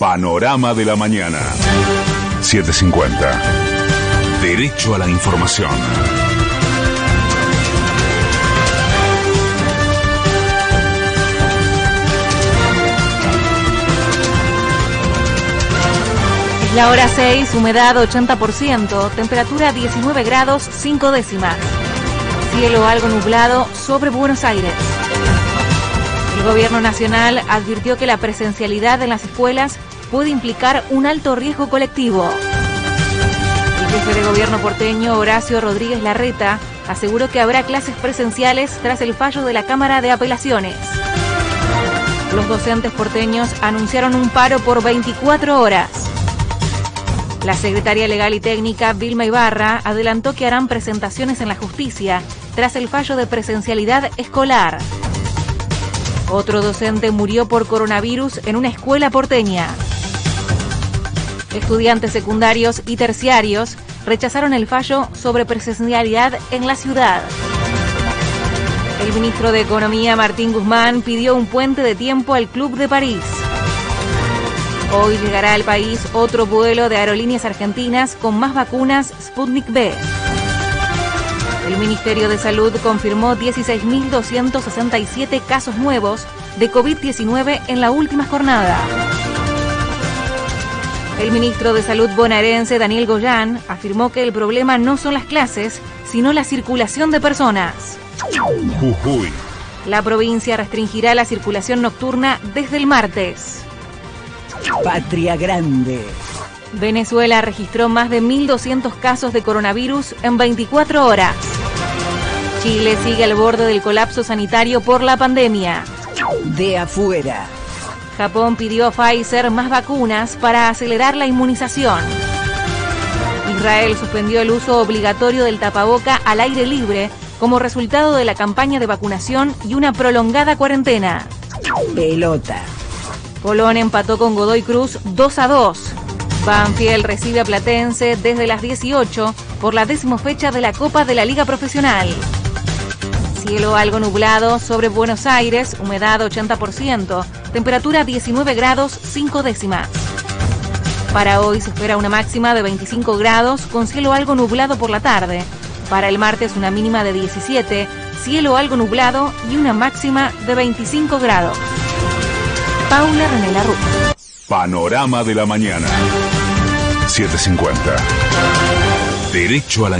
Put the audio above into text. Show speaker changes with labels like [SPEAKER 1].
[SPEAKER 1] Panorama de la mañana. 750. Derecho a la información.
[SPEAKER 2] Es la hora 6, humedad 80%, temperatura 19 grados 5 décimas. Cielo algo nublado sobre Buenos Aires. El gobierno nacional advirtió que la presencialidad en las escuelas puede implicar un alto riesgo colectivo. El jefe de gobierno porteño, Horacio Rodríguez Larreta, aseguró que habrá clases presenciales tras el fallo de la Cámara de Apelaciones. Los docentes porteños anunciaron un paro por 24 horas. La secretaria legal y técnica, Vilma Ibarra, adelantó que harán presentaciones en la justicia tras el fallo de presencialidad escolar. Otro docente murió por coronavirus en una escuela porteña. Estudiantes secundarios y terciarios rechazaron el fallo sobre presencialidad en la ciudad. El ministro de Economía, Martín Guzmán, pidió un puente de tiempo al Club de París. Hoy llegará al país otro vuelo de aerolíneas argentinas con más vacunas Sputnik B. El Ministerio de Salud confirmó 16.267 casos nuevos de COVID-19 en la última jornada. El ministro de Salud bonaerense, Daniel Goyán, afirmó que el problema no son las clases, sino la circulación de personas.
[SPEAKER 1] Jujuy.
[SPEAKER 2] La provincia restringirá la circulación nocturna desde el martes.
[SPEAKER 3] Patria Grande.
[SPEAKER 2] Venezuela registró más de 1.200 casos de coronavirus en 24 horas. Chile sigue al borde del colapso sanitario por la pandemia.
[SPEAKER 3] De afuera.
[SPEAKER 2] Japón pidió a Pfizer más vacunas para acelerar la inmunización. Israel suspendió el uso obligatorio del tapaboca al aire libre como resultado de la campaña de vacunación y una prolongada cuarentena.
[SPEAKER 3] Pelota.
[SPEAKER 2] Colón empató con Godoy Cruz 2 a 2. Banfield recibe a Platense desde las 18 por la décimo fecha de la Copa de la Liga Profesional. Cielo algo nublado sobre Buenos Aires, humedad 80%, temperatura 19 grados 5 décimas. Para hoy se espera una máxima de 25 grados con cielo algo nublado por la tarde. Para el martes una mínima de 17, cielo algo nublado y una máxima de 25 grados. Paula René Larru.
[SPEAKER 1] Panorama de la mañana. 750. Derecho a la